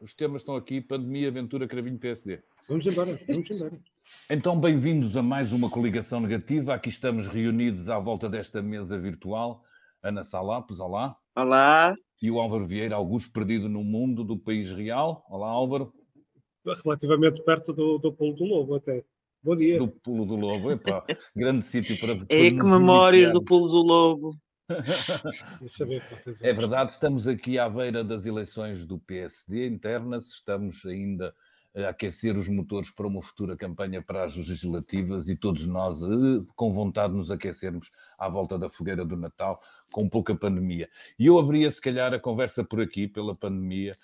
Os temas estão aqui: pandemia, aventura, cravinho, PSD. Vamos embora, vamos embora. Então, bem-vindos a mais uma coligação negativa. Aqui estamos reunidos à volta desta mesa virtual. Ana Salapos, olá. Olá. E o Álvaro Vieira, Augusto perdido no mundo do país real. Olá, Álvaro. Relativamente perto do, do Pulo do Lobo, até. Bom dia. Do Pulo do Lobo, epá, grande sítio para. É que memórias do Pulo do Lobo. É verdade, estamos aqui à beira das eleições do PSD internas, estamos ainda a aquecer os motores para uma futura campanha para as legislativas e todos nós eh, com vontade de nos aquecermos à volta da fogueira do Natal, com pouca pandemia. E eu abria, se calhar, a conversa por aqui, pela pandemia.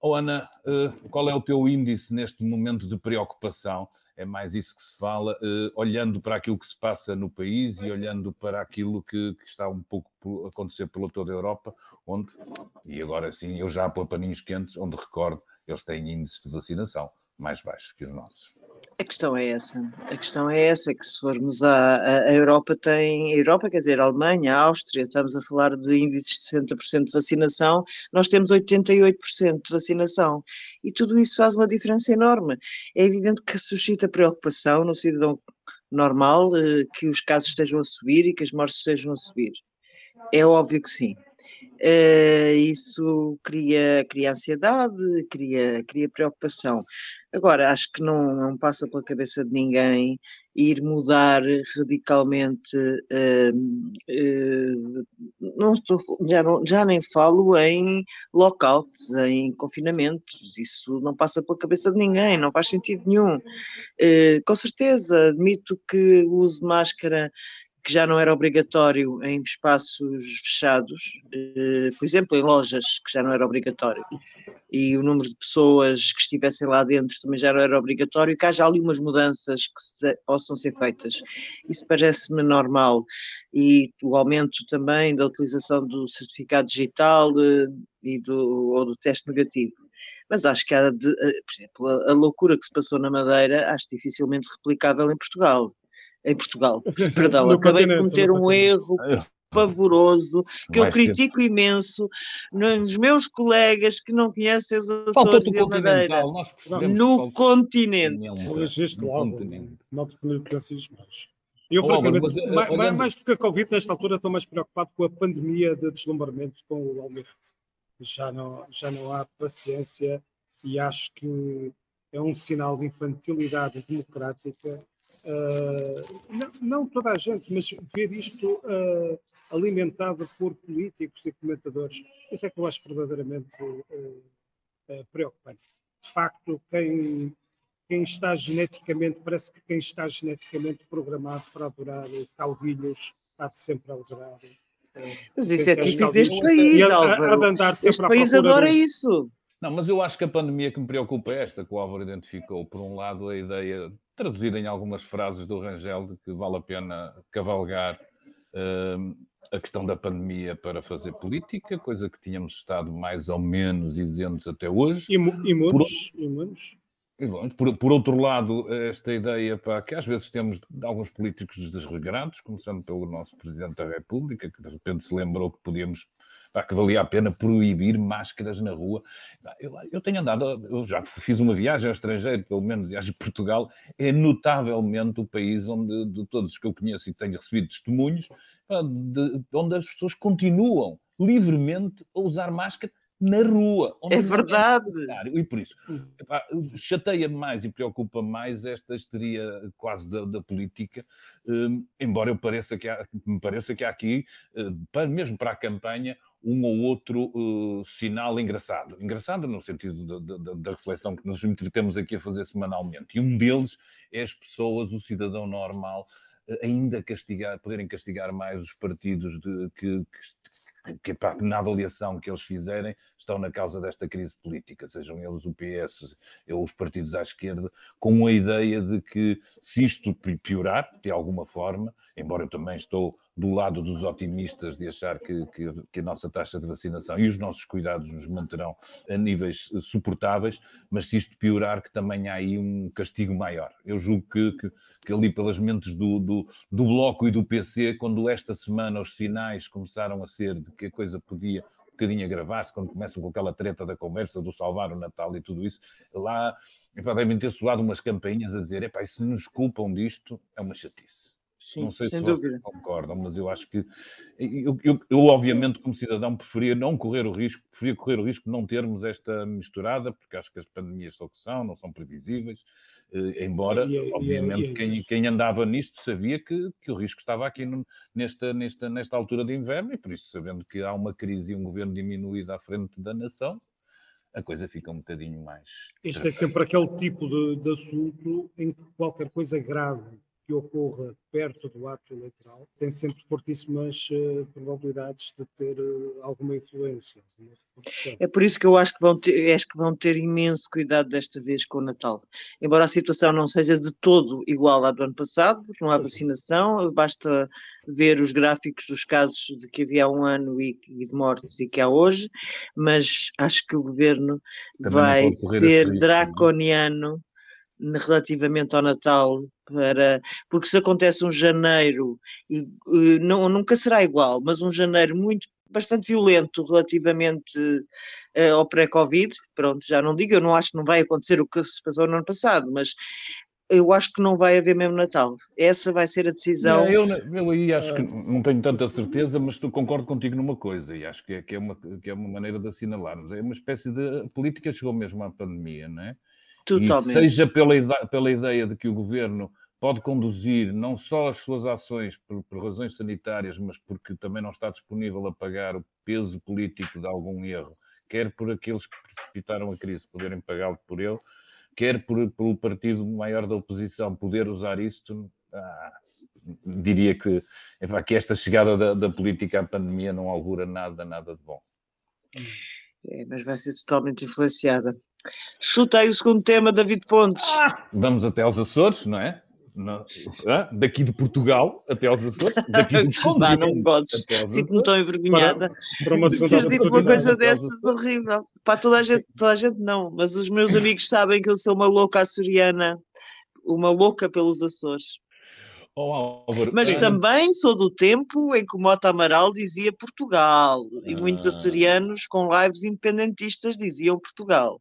Oh, Ana, eh, qual é o teu índice neste momento de preocupação? É mais isso que se fala, uh, olhando para aquilo que se passa no país e olhando para aquilo que, que está um pouco a acontecer pela toda a Europa, onde, e agora sim, eu já pôr paninhos quentes, onde recordo, eles têm índices de vacinação mais baixos que os nossos. A questão é essa. A questão é essa, que se formos à, Europa tem, a Europa quer dizer, a Alemanha, a Áustria, estamos a falar de índices de 60% de vacinação, nós temos 88% de vacinação. E tudo isso faz uma diferença enorme. É evidente que suscita preocupação no cidadão normal eh, que os casos estejam a subir e que as mortes estejam a subir. É óbvio que sim. Uh, isso cria, cria ansiedade, cria, cria preocupação. Agora, acho que não, não passa pela cabeça de ninguém ir mudar radicalmente. Uh, uh, não estou, já, não, já nem falo em lockouts, em confinamentos, isso não passa pela cabeça de ninguém, não faz sentido nenhum. com certeza, admito que o uso de máscara que já não era obrigatório em espaços fechados, eh, por exemplo, em lojas, que já não era obrigatório, e o número de pessoas que estivessem lá dentro também já não era obrigatório, que haja ali umas mudanças que se, possam ser feitas. Isso parece-me normal. E o aumento também da utilização do certificado digital eh, e do, ou do teste negativo. Mas acho que há, de, eh, por exemplo, a, a loucura que se passou na Madeira, acho dificilmente replicável em Portugal em Portugal. Perdão, acabei de cometer um erro pavoroso, que eu critico imenso nos meus colegas que não conhecem as Açores e a Madeira. No continente. Mas este lado, não te mais. Eu, francamente, mas, eh, mais, olhando... mais do que a Covid, nesta altura, estou mais preocupado com a pandemia de deslumbramento com o Almirante. Já não, já não há paciência e acho que é um sinal de infantilidade democrática Uh, não, não, toda a gente, mas ver isto uh, alimentado por políticos e comentadores, isso é que eu acho verdadeiramente uh, preocupante. De facto, quem, quem está geneticamente, parece que quem está geneticamente programado para adorar caudilhos há de sempre adorar. Mas isso é típico deste país, Álvaro. Este país adora do... isso. Não, mas eu acho que a pandemia que me preocupa é esta que o Álvaro identificou. Por um lado, a ideia, traduzida em algumas frases do Rangel, de que vale a pena cavalgar uh, a questão da pandemia para fazer política, coisa que tínhamos estado mais ou menos isentos até hoje. Imunos. Por... Imunos. Por, por, outro lado, esta ideia pá, que às vezes temos alguns políticos desregrados, começando pelo nosso Presidente da República, que de repente se lembrou que podíamos pá, que valia a pena proibir máscaras na rua. Eu, eu, tenho andado, eu já fiz uma viagem ao estrangeiro, pelo menos viagem a Portugal, é notavelmente o país onde, de todos os que eu conheço e tenho recebido testemunhos, de, onde as pessoas continuam livremente a usar máscara na rua. é verdade. É e por isso, chateia-me mais e preocupa mais esta histeria quase da, da política, um, embora eu pareça que há, me pareça que há aqui, uh, para, mesmo para a campanha, um ou outro uh, sinal engraçado. Engraçado no sentido da, da, da, reflexão que nos entretemos aqui a fazer semanalmente. E um deles é as pessoas, o cidadão normal, uh, ainda castigar, poderem castigar mais os partidos de, que, que, pá, na avaliação que eles fizerem estão na causa desta crise política, sejam eles o PS ou os partidos à esquerda, com a ideia de que se isto piorar, de alguma forma, embora eu também estou do lado dos otimistas de achar que, que, que, a nossa taxa de vacinação e os nossos cuidados nos manterão a níveis eh, suportáveis, mas se isto piorar, que também há aí um castigo maior. Eu julgo que, que, que ali pelas mentes do, do, do Bloco e do PC, quando esta semana os sinais começaram a de que a coisa podia bocadinho a gravar-se, quando começam com aquela treta da conversa do salvar o Natal e tudo isso, lá epá, devem ter soado umas campainhas a dizer: epá, se nos culpam disto, é uma chatice. Sim, não sei se dúvida. vocês concordam, mas eu acho que eu, eu, eu, obviamente, como cidadão, preferia não correr o risco, preferia correr o risco de não termos esta misturada, porque acho que as pandemias são o que são, não são previsíveis. Eh, embora, e, e, obviamente, e, quem, quem, andava nisto sabia que, que o risco estava aqui no, nesta, nesta, nesta altura de inverno, e por isso, sabendo que há uma crise e um governo diminuído à frente da nação, a coisa fica um bocadinho mais. Este é sempre aquele tipo de, de assunto em que qualquer coisa grave que ocorra perto do ato eleitoral tem sempre fortíssimas uh, probabilidades de ter uh, alguma influência. É por isso que eu acho que, vão ter, acho que vão ter imenso cuidado desta vez com o Natal. Embora a situação não seja de todo igual à do ano passado, porque não há vacinação, basta ver os gráficos dos casos de que havia há um ano e, e de mortes e que há hoje, mas acho que o governo Também vai ser é? draconiano relativamente ao Natal para porque se acontece um janeiro e, e não, nunca será igual, mas um janeiro muito bastante violento relativamente uh, ao pré-Covid, pronto, já não digo, eu não acho que não vai acontecer o que se passou no ano passado, mas eu acho que não vai haver mesmo Natal. Essa vai ser a decisão. eu, eu aí acho que não tenho tanta certeza, mas concordo contigo numa coisa, e acho que é, que é, uma, que é uma maneira de assinalarmos. É uma espécie de. A política chegou mesmo à pandemia, não é? Totalmente. E seja pela, pela ideia de que o governo pode conduzir não só as suas ações por, por, razões sanitárias, mas porque também não está disponível a pagar o peso político de algum erro, quer por aqueles que precipitaram a crise poderem pagá-lo por ele, quer por, pelo partido maior da oposição poder usar isto, ah, diria que, que esta chegada da, da política à pandemia não augura nada, nada de bom. É, mas vai ser totalmente influenciada. Chutei o segundo tema, David Pontes. Ah, vamos até aos Açores, não é? Ah, daqui de Portugal até aos Açores, daqui do Não, não podes. Sinto-me tão envergonhada. Para, para uma, ter uma coisa dessas horrível. Para toda a gente, toda a gente não, mas os meus amigos sabem que eu sou uma louca açoriana, uma louca pelos Açores. Oh, Mas também sou do tempo em que o Mota Amaral dizia Portugal e muitos ah. açorianos com lives independentistas diziam Portugal.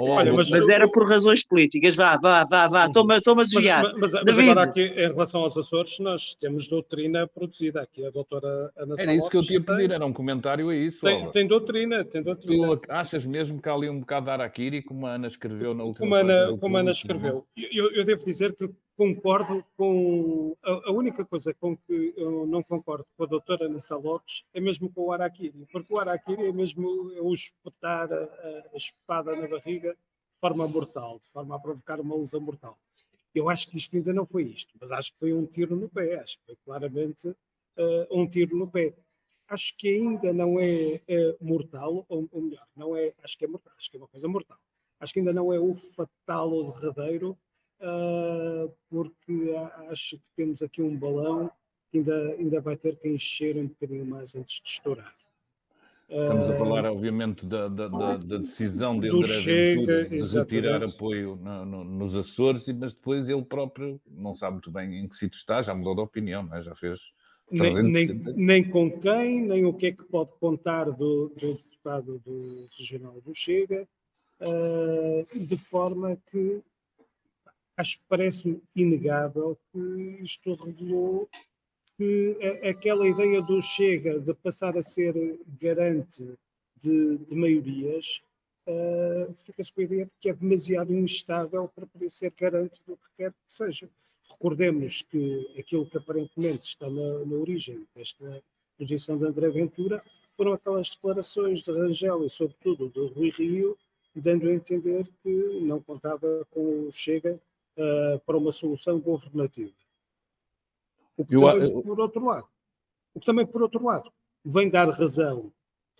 Olha, mas, mas, era por razões políticas. Vá, vá, vá, vá, toma, toma a desviar. Mas, mas, mas, agora aqui, em relação aos Açores, nós temos doutrina produzida aqui, a doutora Ana Era isso que eu te ia pedir, era um comentário a isso. Tem, tem, doutrina, tem doutrina. Tu achas mesmo que há ali um bocado de Araquiri, como a Ana escreveu na última Como a Ana, como Ana escreveu. Eu, eu devo dizer que concordo com. A, a, única coisa com que eu não concordo com a doutora Nessa Lopes é mesmo com o Araquiri, porque o Araquiri é mesmo é o espetar a, a, espada na barriga de forma mortal, de forma a provocar uma lesão mortal. Eu acho que isto ainda não foi isto, mas acho que foi um tiro no pé, acho que foi claramente uh, um tiro no pé. Acho que ainda não é uh, mortal, ou, ou melhor, não é, acho que é mortal, acho que é uma coisa mortal. Acho que ainda não é o fatal ou derradeiro, uh, porque acho que temos aqui um balão que ainda, ainda vai ter que encher um bocadinho mais antes de estourar. Estamos a falar, obviamente, da, da, da, da decisão de André de retirar apoio no, no, nos Açores, mas depois ele próprio não sabe muito bem em que sítio está, já mudou de opinião, é? já fez. Nem, nem, nem, com quem, nem o que é que pode contar do, do deputado do Regional do Chega, uh, de forma que acho que parece-me inegável que isto revelou que aquela ideia do Chega de passar a ser garante de, de maiorias uh, fica-se com a ideia de que é demasiado instável para poder ser garante do que quer que seja. Recordemos que aquilo que aparentemente está na, na origem desta posição de André Ventura foram aquelas declarações de Rangel e, sobretudo, de Rui Rio, dando a entender que não contava com o Chega uh, para uma solução governativa. O que eu, também, eu... por outro lado, o que também, por outro lado, vem dar razão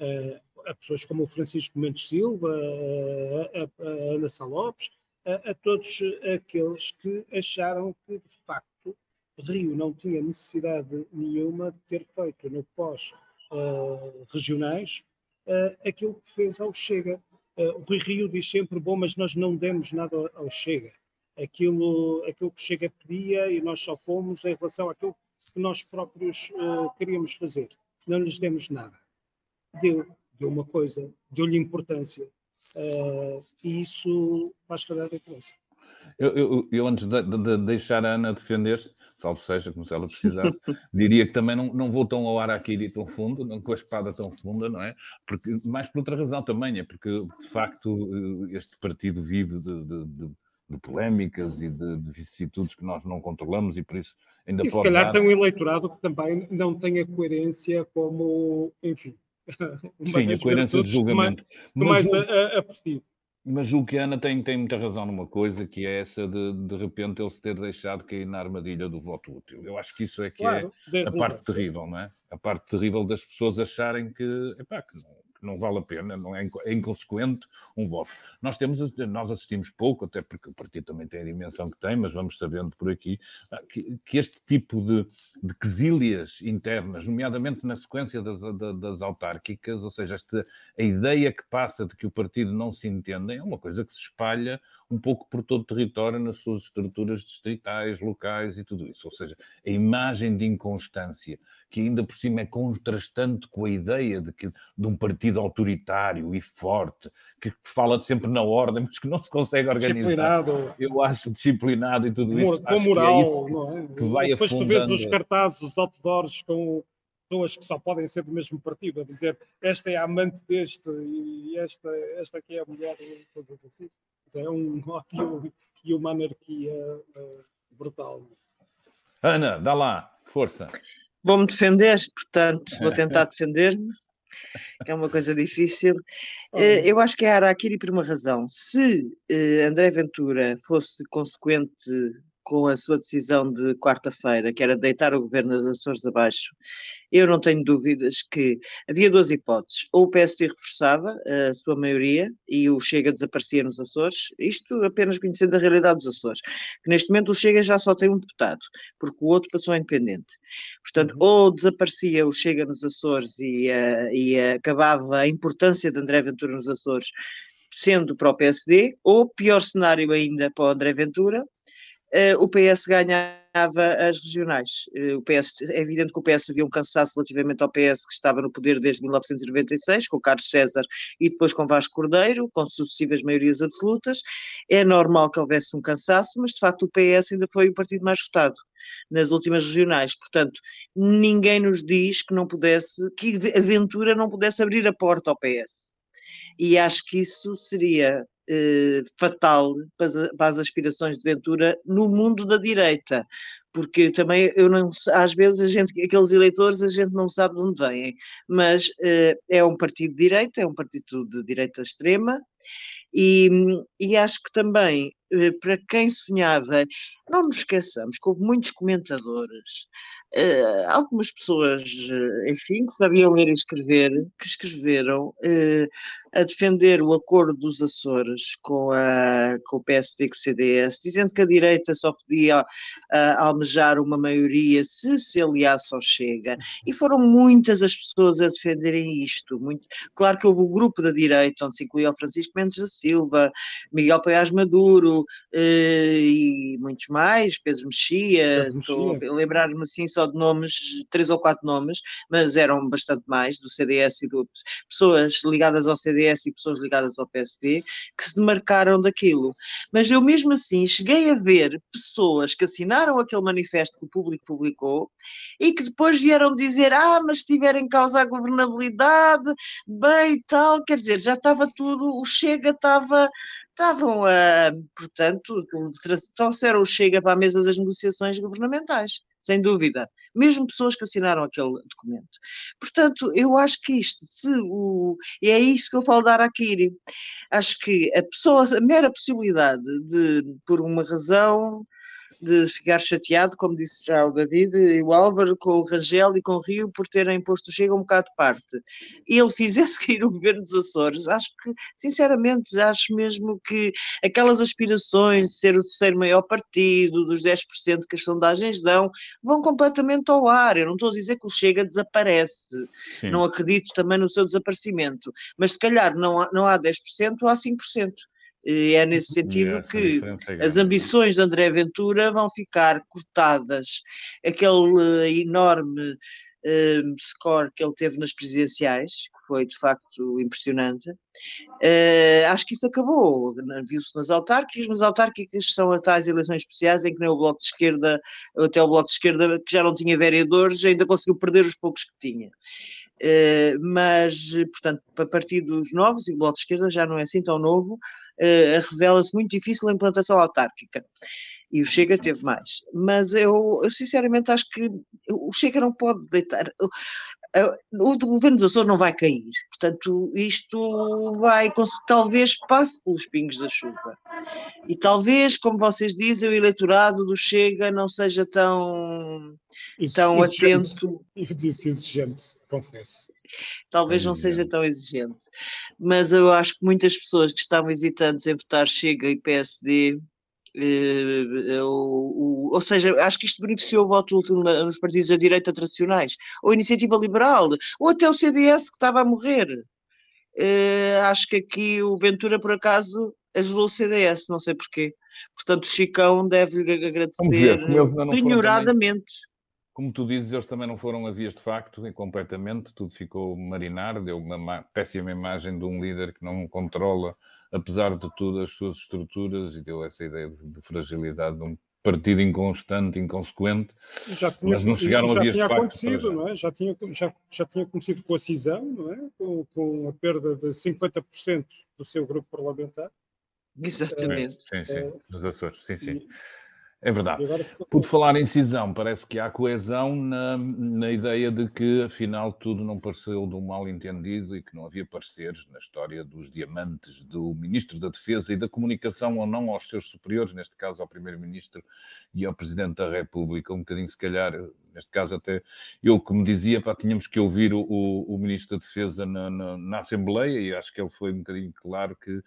uh, a pessoas como o Francisco Mendes Silva, a, a, a Ana Salopes, a, a, todos aqueles que acharam que, de facto, Rio não tinha necessidade nenhuma de ter feito no pós-regionais uh, uh, aquilo que fez ao Chega. o Rui Rio diz sempre, bom, mas nós não demos nada ao Chega aquilo, aquilo que Chega pedia e nós só fomos em relação àquilo que nós próprios uh, queríamos fazer. Não lhes demos nada. deu, deu uma coisa, deu-lhe importância. Uh, e isso faz toda a diferença. Eu, eu, eu antes de, de, deixar a Ana defender-se, salvo seja, como se ela precisasse, diria que também não, não vou tão ao ar aqui e tão fundo, não com a espada tão funda, não é? Porque, mais por outra razão também, é porque de facto eh, este partido vive de, de, de, de polémicas e de, vicissitudes que nós não controlamos e por isso ainda e pode. se calhar dar... tem um eleitorado que também não tem a coerência como, enfim. Sim, a coerência de julgamento. Mais, mais aprecio. Mas julgo que a Ana tem, tem muita razão numa coisa, que é essa de, de repente, ele se ter deixado cair na armadilha do voto útil. Eu acho que isso é que é claro, é a parte terrível, não é? A parte terrível das pessoas acharem que, epá, que não, não vale a pena, não é, é inconsequente um voto. Nós temos, nós assistimos pouco, até porque o partido também tem a dimensão que tem, mas vamos sabendo por aqui ah, que, que este tipo de, de quesílias internas, nomeadamente na sequência das, das autárquicas, ou seja, esta, a ideia que passa de que o partido não se entende, é uma coisa que se espalha um pouco por todo o território nas suas estruturas distritais, locais e tudo isso. Ou seja, a imagem de inconstância, que ainda por cima é contrastante com a ideia de, que, de um partido autoritário e forte, que fala sempre na ordem, mas que não se consegue organizar. Disciplinado. Eu acho disciplinado e tudo isso. Com moral, que, é não é? que vai Depois afundando. tu vês nos cartazes os outdoors com pessoas que só podem ser do mesmo partido, a dizer esta é a amante deste e esta, esta aqui é a mulher, e coisas assim. É um ódio e uma anarquia uh, brutal. Ana, dá lá, força. Vou-me defender, portanto, vou tentar defender-me, que é uma coisa difícil. Uh, eu acho que é Araquiri por uma razão. Se uh, André Ventura fosse consequente com a sua decisão de quarta-feira, que era deitar o governo das Açores abaixo, eu não tenho dúvidas que havia duas hipóteses. Ou o PSD reforçava a sua maioria e o Chega desaparecia nos Açores, isto apenas conhecendo a realidade dos Açores, que neste momento o Chega já só tem um deputado, porque o outro passou a independente. Portanto, uhum. ou desaparecia o Chega nos Açores e, uh, e uh, acabava a importância de André Ventura nos Açores sendo para o PSD, ou pior cenário ainda para o André Ventura, o PS ganhava as regionais. Uh, o PS, é evidente que o PS havia um cansaço relativamente ao PS que estava no poder desde 1996, com Carlos César e depois com Vasco Cordeiro, com sucessivas maiorias absolutas. É normal que houvesse um cansaço, mas de facto o PS ainda foi o partido mais votado nas últimas regionais. Portanto, ninguém nos diz que não pudesse, que a Ventura não pudesse abrir a porta ao PS. E acho que isso seria eh, fatal para, as aspirações de Ventura no mundo da direita, porque também eu não às vezes a gente, aqueles eleitores a gente não sabe de onde vêm, mas eh, é um partido de direita, é um partido de direita extrema, e, e acho que também, eh, para quem sonhava, não nos esqueçamos que houve muitos comentadores, algumas pessoas, enfim, que sabiam ler e escrever, que escreveram a defender o acordo dos Açores com, a, com o PSD e com o CDS, dizendo que a direita só podia almejar uma maioria se se aliasse ao Chega. E foram muitas as pessoas a defenderem isto. Muito, claro que houve o grupo da direita, onde se incluía o Francisco Mendes da Silva, Miguel Paiás Maduro e muitos mais, Pedro Mexia, estou a lembrar-me assim só de nomes, três ou quatro nomes, mas eram bastante mais, do CDS e do, pessoas ligadas ao CDS e pessoas ligadas ao PSD, que se demarcaram daquilo. Mas eu mesmo assim cheguei a ver pessoas que assinaram aquele manifesto que o público publicou e que depois vieram dizer, ah, mas se tiver em causa a governabilidade, bem e tal, quer dizer, já estava tudo, o Chega estava estavam a, portanto, trouxeram o Chega para a mesa das negociações governamentais, sem dúvida. Mesmo pessoas que assinaram aquele documento. Portanto, eu acho que isto, se o, e é isso que eu falo da Araquiri, acho que a pessoa, a mera possibilidade de, por uma razão de ficar chateado, como disse já o David e o Álvaro, com o Rangel e com o Rio por terem posto o Chega um bocado de parte. E ele fizesse cair o governo dos Açores, acho que, sinceramente, acho mesmo que aquelas aspirações de ser o terceiro maior partido, dos 10% que as sondagens dão, vão completamente ao ar. Eu não estou a dizer que o Chega desaparece, Sim. não acredito também no seu desaparecimento, mas se calhar não há, não há 10% ou há 5%. E é nesse sentido que é as ambições de André Ventura vão ficar cortadas. Aquele eh, enorme uh, score que ele teve nas presidenciais, que foi de facto impressionante. Uh, acho que isso acabou, viu-se nas autárquicas, mas autárquicas são as tais eleições especiais em que nem o Bloco de Esquerda, até o Bloco de Esquerda, que já não tinha vereadores, ainda conseguiu perder os poucos que tinha. Uh, mas, portanto, a partir dos novos, e o Bloco de Esquerda já não é assim tão novo, uh, revela-se muito difícil a implantação autárquica. E o Chega teve mais. Mas eu, eu sinceramente acho que o Chega não pode deitar. O, o governo dos Açores não vai cair. Portanto, isto vai, talvez passe pelos pingos da chuva. E talvez, como vocês dizem, o eleitorado do Chega não seja tão, Isso, tão exigente. atento. Eu disse exigente, confesso. Talvez não seja tão exigente. Mas eu acho que muitas pessoas que estavam hesitantes em votar Chega e PSD Uh, o, ou seja, acho que isto beneficiou o voto último nos partidos da direita tradicionais, ou a Iniciativa Liberal, ou até o CDS que estava a morrer. Uh, acho que aqui o Ventura, por acaso, ajudou o CDS, não sei porquê. Portanto, o Chicão deve-lhe agradecer ignoradamente. Como tu dizes, eles também não foram a vias de facto, e completamente, tudo ficou marinar, deu uma péssima imagem de um líder que não controla apesar de tudo, as suas estruturas e deu essa ideia de, de fragilidade de um partido inconstante, inconsequente, já tinha, mas não chegaram já a dias tinha acontecido, não é? Já tinha, já, já tinha acontecido com a cisão, não é? Com, com a perda de 50% do seu grupo parlamentar. Exatamente. sim, sim, é, dos Açores, sim, sim. E, é verdade. Por falar em cisão, parece que há coesão na, na ideia de que, afinal, tudo não pareceu de um mal entendido e que não havia pareceres na história dos diamantes do Ministro da Defesa e da comunicação ou não aos seus superiores, neste caso ao Primeiro-Ministro e ao Presidente da República. Um bocadinho, se calhar, neste caso, até eu, como dizia, pá, tínhamos que ouvir o, o, o Ministro da Defesa na, na, na Assembleia e acho que ele foi um bocadinho claro que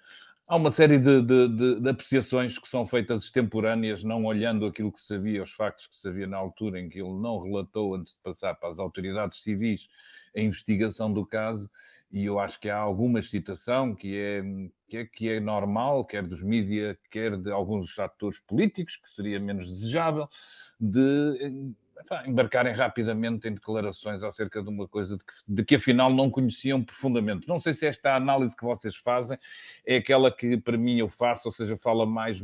Há uma série de, de, de, de, apreciações que são feitas extemporâneas, não olhando aquilo que sabia, os factos que sabia na altura em que ele não relatou antes de passar para as autoridades civis a investigação do caso, e eu acho que há alguma excitação que é, que é, que é normal, quer dos mídias, quer de alguns atores políticos, que seria menos desejável, de embarcarem rapidamente em declarações acerca de uma coisa de que, de que, afinal não conheciam profundamente. Não sei se esta análise que vocês fazem é aquela que para mim eu faço, ou seja, fala mais,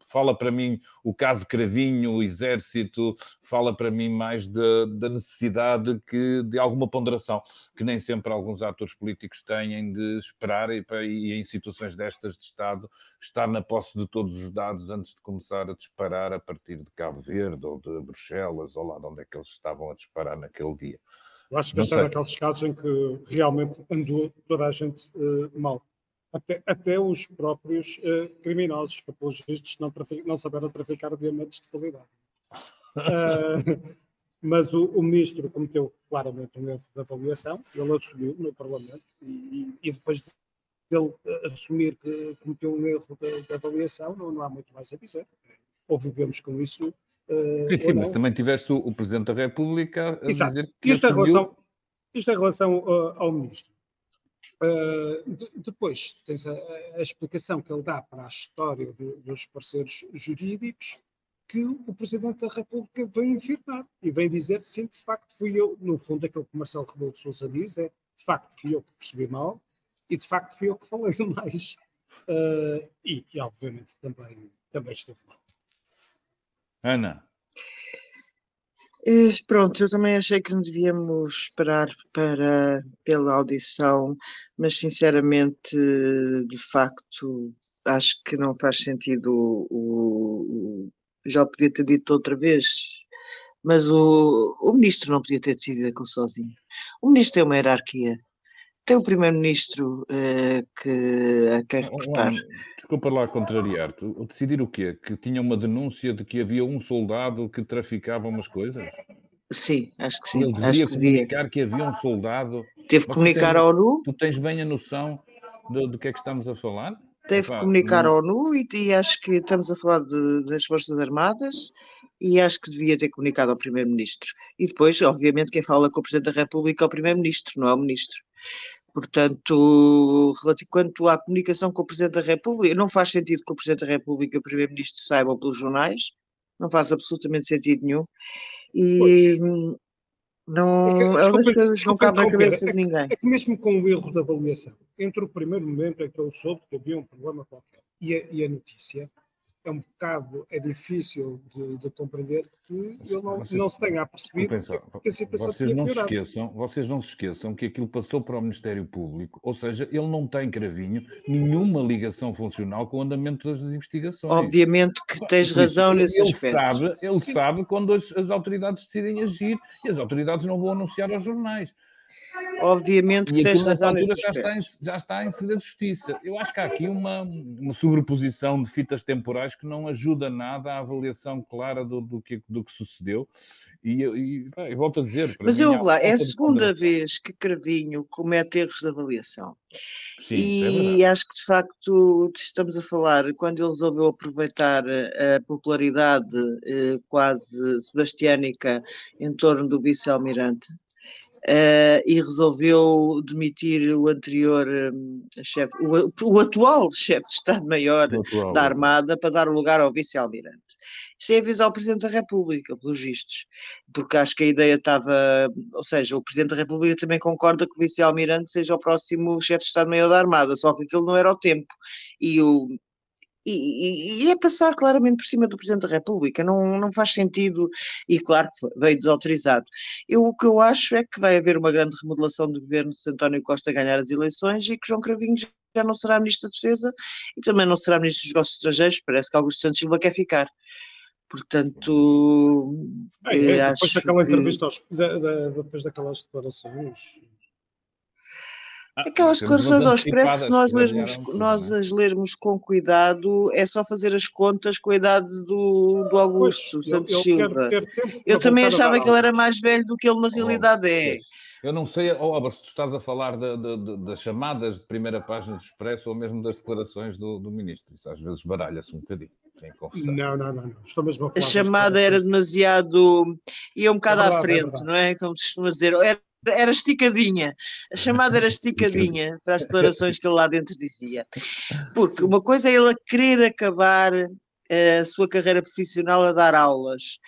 fala para mim o caso Cravinho, o Exército, fala para mim mais da necessidade que, de alguma ponderação, que nem sempre alguns atores políticos têm de esperar e, e em situações destas de Estado estar na posse de todos os dados antes de começar a disparar a partir de Cabo Verde ou de Bruxelas ou lá de onde é que eles estavam a disparar naquele dia. Eu acho que este é daqueles casos em que realmente andou toda a gente uh, mal. Até, até os próprios uh, criminosos, que pelos vistos não, não souberam traficar diamantes de qualidade. Uh, mas o, o, ministro cometeu claramente um erro de avaliação, ele assumiu no Parlamento e, e, depois dele assumir que cometeu um erro de, de avaliação, não, não, há muito mais a dizer. Ou vivemos com isso. Uh, sim, sim mas também tiveste o, o, Presidente da República a Exato. dizer que. Isto, assumiu... em relação, isto em relação uh, ao Ministro. Uh, de, depois tens a, a, explicação que ele dá para a história de, dos parceiros jurídicos que o Presidente da República vem afirmar e vem dizer sim, de facto fui eu, no fundo aquilo que Marcelo Rebelo de Sousa diz é de facto fui eu que percebi mal, e de facto fui eu que falei mais. Uh, e, e, obviamente também, também esteve mal. Ana. Pronto, eu também achei que não devíamos esperar para, pela audição, mas sinceramente, de facto, acho que não faz sentido. O, o, já podia ter dito outra vez, mas o, o ministro não podia ter decidido aquilo sozinho. O ministro tem uma hierarquia tem o primeiro-ministro uh, que a quem reportar. Desculpa lá contrariar-te. Decidir o quê? Que tinha uma denúncia de que havia um soldado que traficava umas coisas? Sim, acho que sim. Ele devia que comunicar devia. que havia um soldado. Teve que comunicar à ONU. Tu tens bem a noção do, do que é que estamos a falar? Teve que comunicar à ONU e, e, acho que estamos a falar de, das Forças Armadas e acho que devia ter comunicado ao Primeiro-Ministro. E depois, obviamente, quem fala com o Presidente da República é o Primeiro-Ministro, não é o Ministro. Portanto, quanto à comunicação com o Presidente da República, não faz sentido que o Presidente da República e o Primeiro-Ministro saibam pelos jornais, não faz absolutamente sentido nenhum. E, Não, é que, desculpa, coisas não cabem na cabeça é de ninguém. É que mesmo com o erro da avaliação, entre o primeiro momento em que eu soube que havia um problema qualquer e a, e a notícia, é um bocado, é difícil de, de compreender que ele não, vocês, não se tenha apercebido pensar, que a situação vocês não se esqueçam Vocês não se esqueçam que aquilo passou para o Ministério Público, ou seja, ele não tem, Cravinho, nenhuma ligação funcional com o andamento das investigações. Obviamente que tens razão ele, nesse ele aspecto. Sabe, ele Sim. sabe quando as, as autoridades decidem agir e as autoridades não vão anunciar aos jornais. Obviamente que tens razão altura já está, em, já está em segredo de justiça. Eu acho que há aqui uma, uma sobreposição de fitas temporais que não ajuda nada à avaliação clara do, do, que, do que sucedeu. E, e, e volto a dizer. Mas eu lá, é a segunda vez que Cravinho comete erros de avaliação. Sim, e é acho que de facto estamos a falar, quando ele resolveu aproveitar a popularidade eh, quase sebastiânica em torno do vice-almirante, Uh, e resolveu demitir o anterior um, chefe, o, o, atual chefe de Estado-Maior da Armada para dar lugar ao vice-almirante. Sem é avisar o Presidente da República, pelos vistos, porque acho que a ideia estava, ou seja, o Presidente da República também concorda que o vice-almirante seja o próximo chefe de Estado-Maior da Armada, só que aquilo não era o tempo. E o, e, e, é passar claramente por cima do Presidente da República, não, não faz sentido, e claro que veio desautorizado. Eu, o que eu acho é que vai haver uma grande remodelação do governo se António Costa ganhar as eleições e que João Cravinho já não será Ministro da Defesa e também não será Ministro dos Negócios Estrangeiros, parece que Augusto Santos Silva quer ficar. Portanto, é, é, depois daquela que... entrevista, aos, da, da, depois daquelas declarações, Aquelas declarações ao expresso, se nós, lermos, nós é? as lermos com cuidado, é só fazer as contas com a idade do, do Augusto pois, Santos eu, Silva. Eu também achava que ele era mais velho do que ele na realidade é. Eu não sei, oh, Álvaro, se tu estás a falar de, de, de, das chamadas de primeira página do Expresso ou mesmo das declarações do, do Ministro. Isso às vezes baralha-se um bocadinho. Não, não, não, não. Estou mesmo a, falar a chamada era demasiado. ia um bocado é verdade, à é frente, é não é? Como se costuma dizer. Era era esticadinha, a chamada era esticadinha para as declarações que ele lá dentro dizia. Porque uma coisa é ele querer acabar eh, a sua carreira profissional a dar aulas.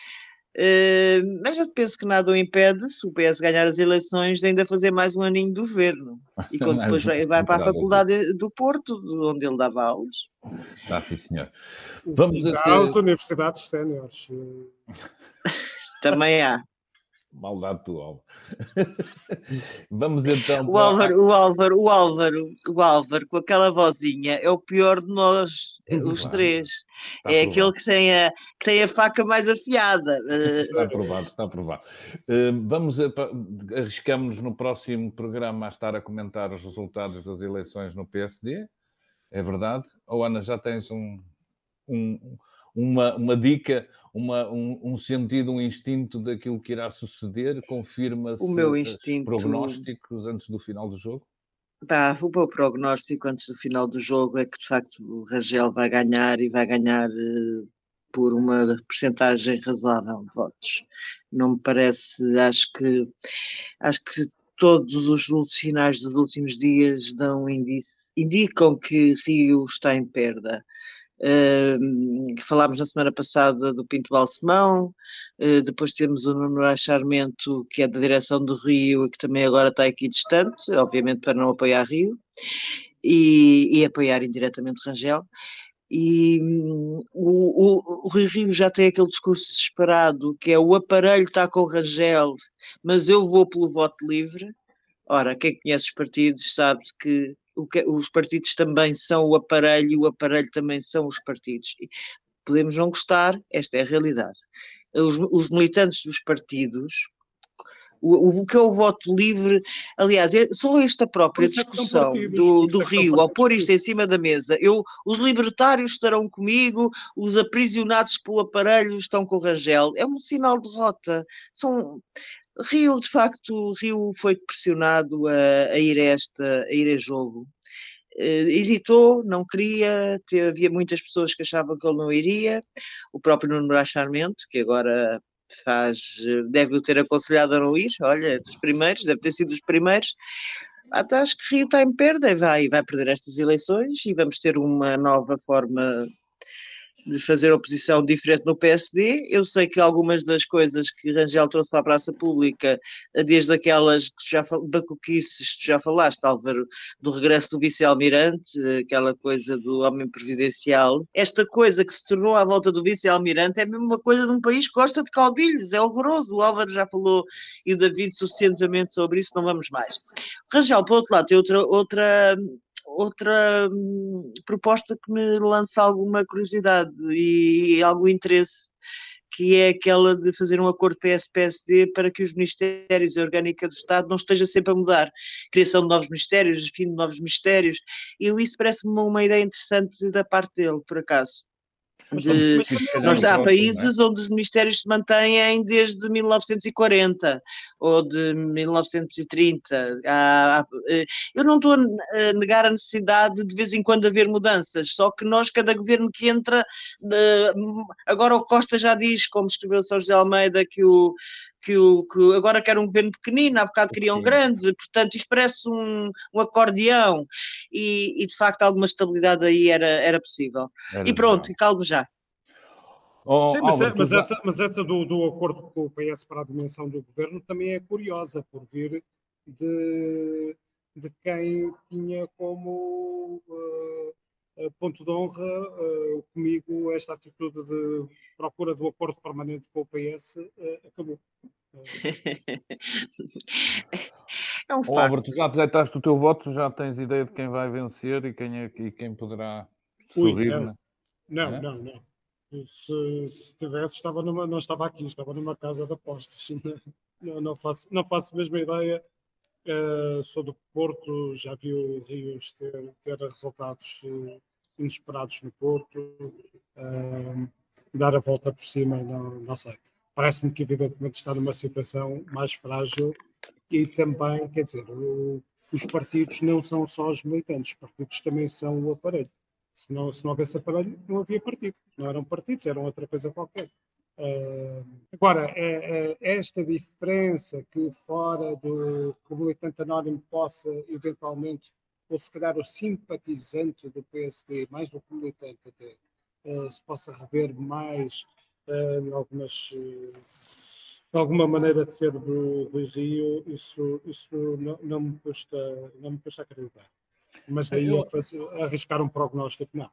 Uh, mas eu penso que nada o impede, se o PS ganhar as eleições, de ainda fazer mais um aninho do governo. E quando depois vai, vai para a Faculdade do Porto, onde ele dava aulas. Ah, sim, senhor. Vamos e a ter... universidades séniores. Também há. Maldade do Álvaro. Vamos então. O Álvaro, o Álvaro, o Álvaro, o Álvaro, com aquela vozinha, é o pior de nós, os claro. três. Está é aquele que tem, a, que tem a faca mais afiada. Está aprovado, está aprovado. Uh, vamos, arriscamos-nos no próximo programa a estar a comentar os resultados das eleições no PSD. É verdade? Ou Ana, já tens um, um uma, uma dica, uma, um, um, sentido, um instinto daquilo que irá suceder? Confirma-se os prognósticos antes do final do jogo? Tá, o meu prognóstico antes do final do jogo é que de facto o Rangel vai ganhar e vai ganhar uh, por uma percentagem razoável de votos. Não me parece, acho que acho que todos os sinais dos últimos dias dão indice, indicam que Rio está em perda. Uh, falámos na semana passada do Pinto Balsemão, uh, depois temos o Nuno Acharmento, que é da direção do Rio e que também agora está aqui distante, obviamente para não apoiar Rio, e, e apoiar indiretamente Rangel. E um, o, o, o Rio Rio já tem aquele discurso desesperado que é o aparelho está com Rangel, mas eu vou pelo voto livre. Ora, quem conhece os partidos sabe que que, os partidos também são o aparelho e o aparelho também são os partidos. Podemos não gostar, esta é a realidade. Os, os militantes dos partidos, o, o, que é o voto livre, aliás, é só esta própria discussão do, do Rio, ao pôr isto em cima da mesa, eu, os libertários estarão comigo, os aprisionados pelo aparelho estão com o Rangel, é um sinal de derrota. São, Rio, de facto, Rio foi pressionado a, a ir a esta, a ir a jogo. Uh, hesitou, não queria, havia muitas pessoas que achavam que ele não iria, o próprio Nuno Bracharmento, que agora faz, deve o ter aconselhado a não ir, olha, dos primeiros, deve ter sido dos primeiros. Até acho que Rio está em perda e vai, vai perder estas eleições e vamos ter uma nova forma de fazer oposição diferente no PSD. Eu sei que algumas das coisas que Rangel trouxe para a praça pública, desde aquelas que já bacuquices que já falaste, Álvaro, do regresso do vice-almirante, aquela coisa do homem previdencial, esta coisa que se tornou à volta do vice-almirante é mesmo uma coisa de um país que gosta de caudilhos, é horroroso. O Álvaro já falou e o David suficientemente sobre isso, não vamos mais. Rangel, por outro lado, tem outra, outra outra hum, proposta que me lança alguma curiosidade e algum interesse, que é aquela de fazer um acordo PS-PSD para que os ministérios e a orgânica do Estado não esteja sempre a mudar. Criação de novos ministérios, fim de novos ministérios, e isso parece-me uma ideia interessante da parte dele, por acaso. De, nós, há países é? onde os ministérios se mantêm desde 1940 ou de 1930. Há, há, eh, eu não estou a negar a necessidade de, de vez em quando haver mudanças, só que nós, cada governo que entra, de, agora o Costa já diz, como escreveu São José Almeida, que o, que, o, que agora quer um governo pequenino, há bocado queria um grande, portanto isto parece um, um acordeão e, e, de facto alguma estabilidade aí era, era possível. Era e pronto, e calmo já. Oh, Sim, mas, é, mas, essa, mas essa do, do acordo com o PS para a dimensão do governo também é curiosa, por vir de, de quem tinha como uh, ponto de honra uh, comigo esta atitude de procura do acordo permanente com o PS uh, acabou. é um facto. Álvaro, tu já apresentaste o teu voto, já tens ideia de quem vai vencer e quem, é, e quem poderá sorrir? Ui, não, né? não, não, não. Se, se tivesse, estava numa, não estava aqui, estava numa casa de apostas. Não, não, faço, não faço a mesma ideia. Uh, sou do Porto, já vi o Rios ter, ter resultados uh, inesperados no Porto. Uh, dar a volta por cima, não, não sei. Parece-me que, evidentemente, está numa situação mais frágil e também, quer dizer, o, os partidos não são só os militantes, os partidos também são o aparelho. Se não, se não houvesse aparelho, não havia partido. Não eram partidos, eram outra coisa qualquer. Uh, agora, é, é, esta diferença que fora do que o militante anónimo possa eventualmente, ou se calhar o simpatizante do PSD, mais do que o militante até, uh, se possa rever mais em algumas, uh, alguma maneira de ser do Rui Rio, isso, isso não, não, me custa, não me custa acreditar. Mas daí eu, arriscar um prognóstico, não.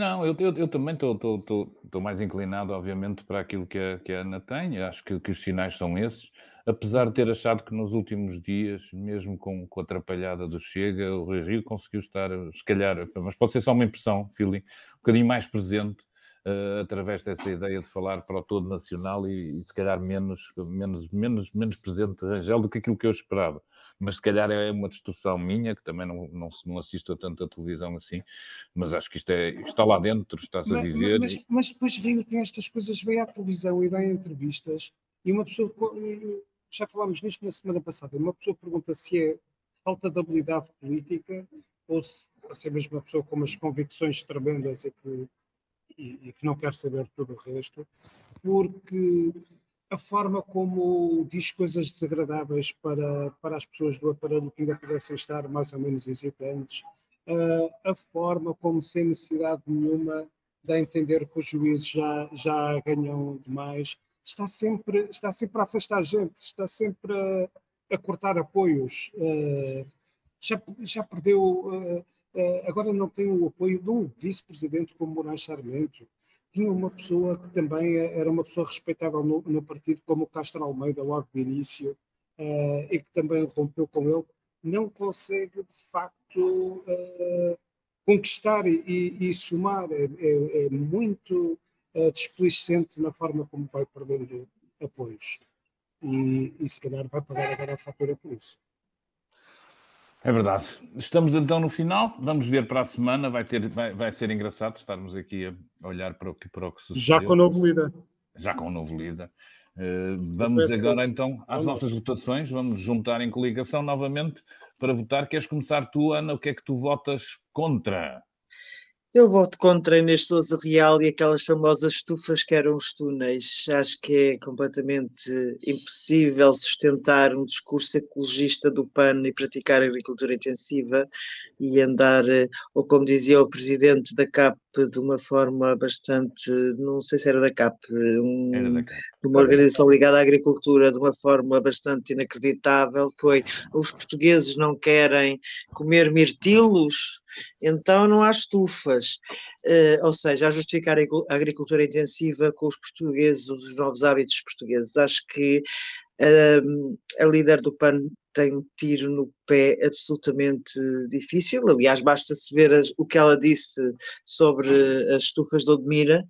Não, eu, eu, eu também estou mais inclinado, obviamente, para aquilo que a, que a Ana tem. acho que, que, os sinais são esses. Apesar de ter achado que nos últimos dias, mesmo com, com a atrapalhada do Chega, o Rio conseguiu estar, se calhar, mas pode ser só uma impressão, Fili, um bocadinho mais presente uh, através dessa ideia de falar para o todo nacional e, e, se calhar menos, menos, menos, menos presente Rangel do que aquilo que eu esperava mas se calhar é uma distorção minha, que também não, não, não assisto a tanta televisão assim, mas acho que isto é, está lá dentro, está-se a viver. Mas, mas, depois Rio tem estas coisas, veio à televisão e dá entrevistas, e uma pessoa, já falámos nisto na semana passada, uma pessoa pergunta se é falta de habilidade política ou se, se é mesmo uma pessoa com umas convicções tremendas e que, e, e que não quer saber tudo o resto, porque a forma como diz coisas desagradáveis para, para as pessoas do aparelho que ainda pudessem estar mais ou menos hesitantes, uh, a forma como, sem necessidade nenhuma, dá a entender que os juízes já, já ganham demais, está sempre, está sempre a afastar gente, está sempre a, a cortar apoios. Uh, já, já perdeu, uh, agora não tem o apoio de um vice-presidente como Moraes Sarmento tinha uma pessoa que também é, era uma pessoa respeitável no, no partido, como o Castro Almeida, logo de início, uh, e que também rompeu com ele, não consegue de facto uh, conquistar e, e, somar. É, é, é muito uh, displicente na forma como vai perdendo apoios. E, e se calhar vai pagar agora a fatura por isso. É verdade. Estamos então no final. Vamos ver para a semana. Vai, ter, vai, vai ser engraçado estarmos aqui a olhar para o que, para o que sucedeu. Já com o novo líder. Já com o novo líder. Uh, vamos agora então às vamos. nossas votações. Vamos juntar em coligação novamente para votar. Queres começar tu, Ana? O que é que tu votas contra? Eu voto contra Inês Souza Real e aquelas famosas estufas que eram os túneis. Acho que é completamente impossível sustentar um discurso ecologista do PAN e praticar agricultura intensiva e andar, eh, ou como dizia o presidente da CAP, de uma forma bastante, não sei se era da CAP, um, era da CAP. de uma organização ligada à agricultura, de uma forma bastante inacreditável, foi os portugueses não querem comer mirtilos, então não há estufas. Uh, ou seja, a justificar a agricultura intensiva com os portugueses, os novos hábitos portugueses. Acho que a líder do PAN tem um tiro no pé absolutamente difícil. Aliás, basta-se ver as, o que ela disse sobre as estufas de Odmira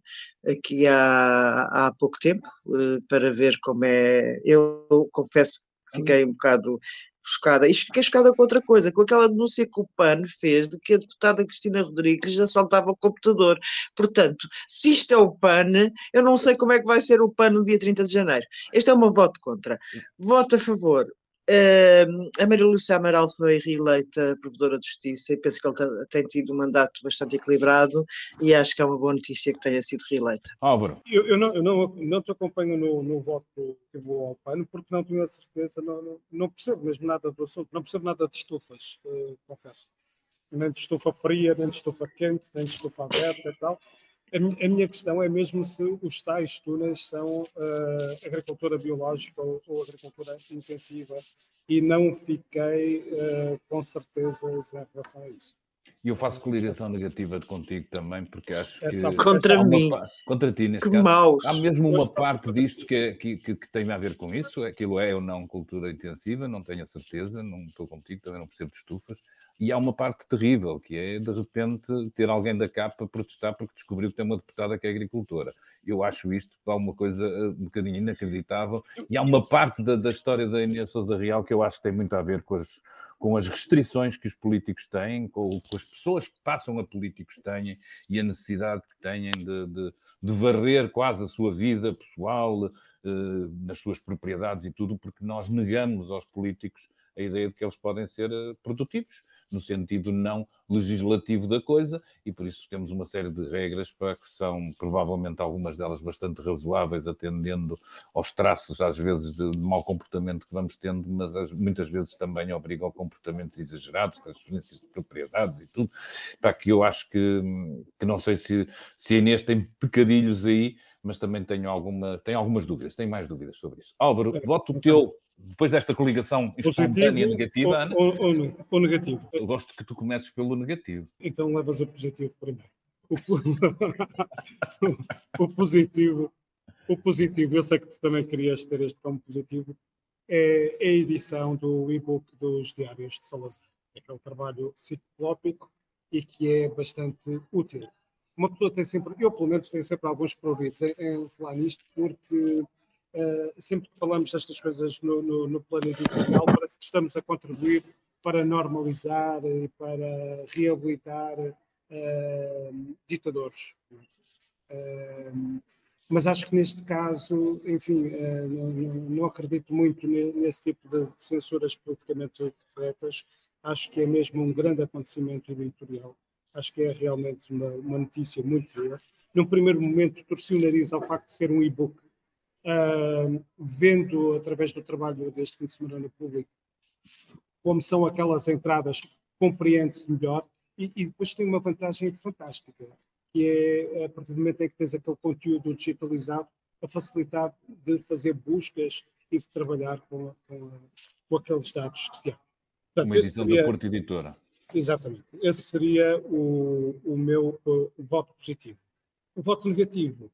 aqui há, há pouco tempo, uh, para ver como é. Eu confesso que fiquei um bocado chocada. E fiquei chocada com outra coisa, com aquela denúncia que o PAN fez de que a deputada Cristina Rodrigues assaltava o computador. Portanto, se isto é o PAN, eu não sei como é que vai ser o PAN no dia 30 de janeiro. Este é meu voto contra. Voto a favor Uh, a Maria Lúcia Amaral foi reeleita provedora de justiça e penso que ele tem tido um mandato bastante equilibrado e acho que é uma boa notícia que tenha sido reeleita. Álvaro. Eu, eu, não, eu não, não te acompanho no, no voto que vou ao PAN porque não tenho a certeza, não, não, não, percebo mesmo nada do assunto, não percebo nada de estufas, uh, confesso. Nem de estufa fria, nem de estufa quente, nem de estufa aberta e tal. A, minha questão é mesmo se os tais túneis são uh, agricultura biológica ou, ou, agricultura intensiva e não fiquei uh, com certezas em relação a isso. E eu faço coligação negativa contigo também, porque acho é que. Contra mim. Uma, contra ti, nesse que caso. Maus. Há mesmo uma parte disto que, é, que, que, que, tem a ver com isso. Aquilo é ou não cultura intensiva, não tenho a certeza, não estou contigo, também não percebo de estufas. E há uma parte terrível, que é de repente ter alguém da capa protestar porque descobriu que tem uma deputada que é agricultora. Eu acho isto uma coisa eh, um bocadinho inacreditável. E há uma parte da, da história da Inês Souza Real que eu acho que tem muito a ver com as com as restrições que os políticos têm, com, com, as pessoas que passam a políticos têm e a necessidade que têm de, de, de varrer quase a sua vida pessoal, eh, nas suas propriedades e tudo, porque nós negamos aos políticos a ideia de que eles podem ser eh, produtivos no sentido não legislativo da coisa, e por isso temos uma série de regras para que são provavelmente algumas delas bastante razoáveis, atendendo aos traços, às vezes, de, de mau comportamento que vamos tendo, mas as, muitas vezes também obrigam a comportamentos exagerados, transferências de propriedades e tudo, para que eu acho que, que não sei se, se a Inês tem pecadilhos aí, mas também tenho, alguma, tenho algumas dúvidas, tenho mais dúvidas sobre isso. Álvaro, voto teu depois desta coligação espontânea negativa, ou, ou, ou, negativo? Eu gosto que tu comeces pelo negativo. Então levas o positivo primeiro. O, o, positivo, o positivo, eu sei que tu também querias ter este como positivo, é, a edição do e-book dos Diários de Salazar. É aquele trabalho ciclópico e que é bastante útil. Uma pessoa tem sempre, eu pelo menos tenho sempre alguns pruritos em, em falar nisto, porque Uh, sempre que falamos destas coisas no, no, no plano editorial, parece que estamos a contribuir para normalizar e para reabilitar uh, ditadores. Uh, mas acho que neste caso, enfim, não, acredito muito nesse tipo de censuras politicamente corretas. Acho que é mesmo um grande acontecimento editorial. Acho que é realmente uma, uma notícia muito boa. Num primeiro momento, torci o nariz ao facto de ser um e-book uh, vendo através do trabalho deste fim de semana no público como são aquelas entradas, compreende-se melhor e, e, depois tem uma vantagem fantástica, que é a partir do momento em que tens aquele conteúdo digitalizado, a facilidade de fazer buscas e de trabalhar com, com, com aqueles dados que se há. Portanto, uma edição seria, da Porta Editora. Exatamente. Esse seria o, o meu o, o voto positivo. O voto negativo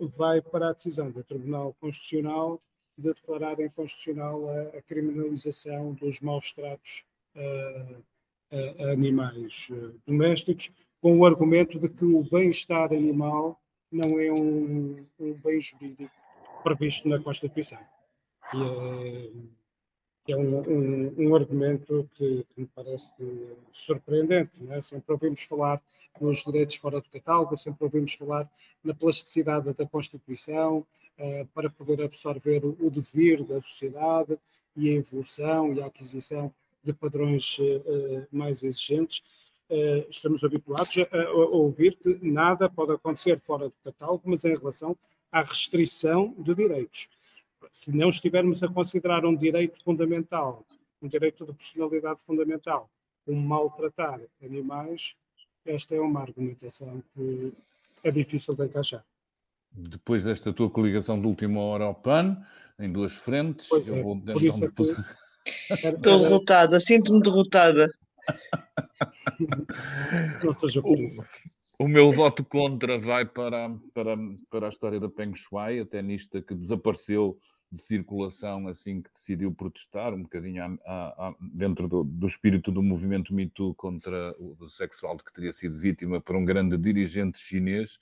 vai para a decisão do Tribunal Constitucional de declarar inconstitucional a, a criminalização dos maus tratos uh, a, a animais uh, domésticos, com o argumento de que o bem-estar animal não é um, um, bem jurídico previsto na Constituição. E é, um, um, um argumento que, que, me parece surpreendente. É? Sempre ouvimos falar nos direitos fora do catálogo, sempre ouvimos falar na plasticidade da Constituição uh, para poder absorver o, o dever da sociedade e a evolução e a aquisição de padrões uh, mais exigentes. Uh, estamos habituados a, a, ouvir que nada pode acontecer fora do catálogo, mas em relação à restrição de direitos se não estivermos a considerar um direito fundamental, um direito de personalidade fundamental, como maltratar animais, esta é uma argumentação que é difícil de encaixar. Depois desta tua coligação de última hora ao PAN, em duas frentes, pois é, vou por isso é que... Estou derrotada, sinto-me derrotada. Não seja por isso. O meu voto contra vai para, para, para a história da Peng Shuai, a tenista que desapareceu de circulação assim que decidiu protestar, um bocadinho a, a, a, dentro do, do, espírito do movimento Me Too contra o sexual de que teria sido vítima por um grande dirigente chinês,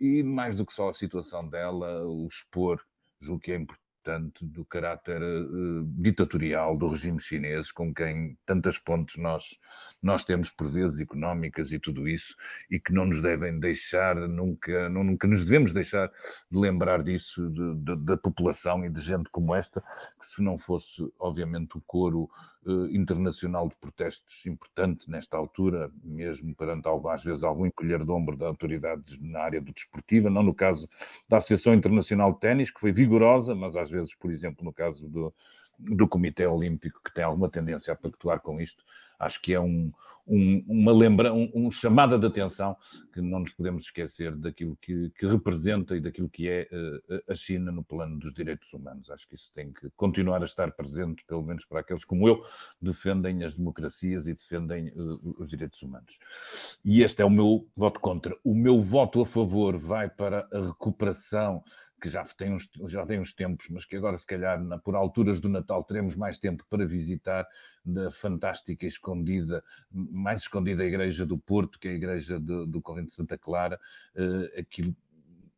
e mais do que só a situação dela, o expor, julgo que é portanto, do caráter uh, ditatorial do regime chinês, com quem tantas pontes nós, nós temos por vezes económicas e tudo isso, e que não nos devem deixar, nunca, não, nunca nos devemos deixar de lembrar disso, de, de, da população e de gente como esta, que se não fosse, obviamente, o coro internacional de protestos importante nesta altura, mesmo perante algo, às vezes algum encolher de ombro de autoridades na área do desportiva, não no caso da Associação Internacional de Ténis, que foi vigorosa, mas às vezes, por exemplo, no caso do, do Comitê Olímpico, que tem alguma tendência a pactuar com isto, acho que é um, um, uma lembra, um, um, chamada de atenção que não nos podemos esquecer daquilo que, que representa e daquilo que é uh, a China no plano dos direitos humanos. Acho que isso tem que continuar a estar presente, pelo menos para aqueles como eu, defendem as democracias e defendem uh, os direitos humanos. E este é o meu voto contra. O meu voto a favor vai para a recuperação que já tem, uns, já tem uns tempos, mas que agora, se calhar, na, por alturas do Natal, teremos mais tempo para visitar da fantástica escondida, mais escondida igreja do Porto, que é a igreja de, do Convento de Santa Clara. Uh, aquilo,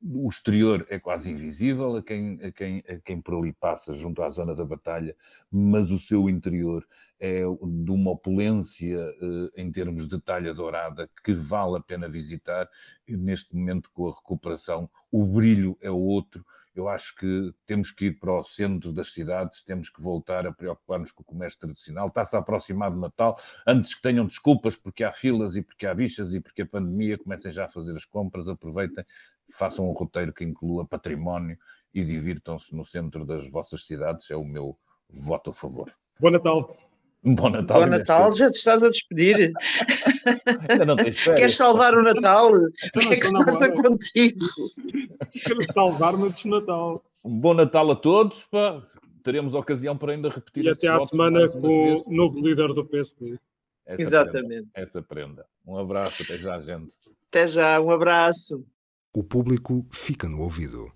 o exterior é quase invisível a quem, a, quem, a quem por ali passa junto à zona da batalha, mas o seu interior é de uma opulência uh, em termos de talha dourada que vale a pena visitar. E neste momento, com a recuperação, o brilho é outro. Eu acho que temos que ir para o centro das cidades, temos que voltar a preocupar-nos com o comércio tradicional. Está-se a aproximar do Natal, antes que tenham desculpas porque há filas e porque há bichas e porque a pandemia, comecem já a fazer as compras, aproveitem, façam um roteiro que inclua património e divirtam-se no centro das vossas cidades. É o meu voto a favor. Bom Natal! Bom Natal. Bom Natal, já te estás a despedir. Ainda não tens férias. Queres salvar o Natal? Então, o que é que se passa contigo? Quero salvar-me de Natal. Um bom Natal a todos. Pá. Teremos ocasião para ainda repetir E até à semana com o novo líder do PSD. Essa Exatamente. Prenda, essa prenda. Um abraço, até já, gente. Até já, um abraço. O público fica no ouvido.